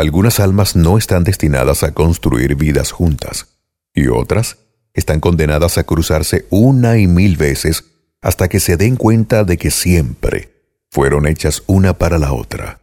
Algunas almas no están destinadas a construir vidas juntas, y otras están condenadas a cruzarse una y mil veces hasta que se den cuenta de que siempre fueron hechas una para la otra.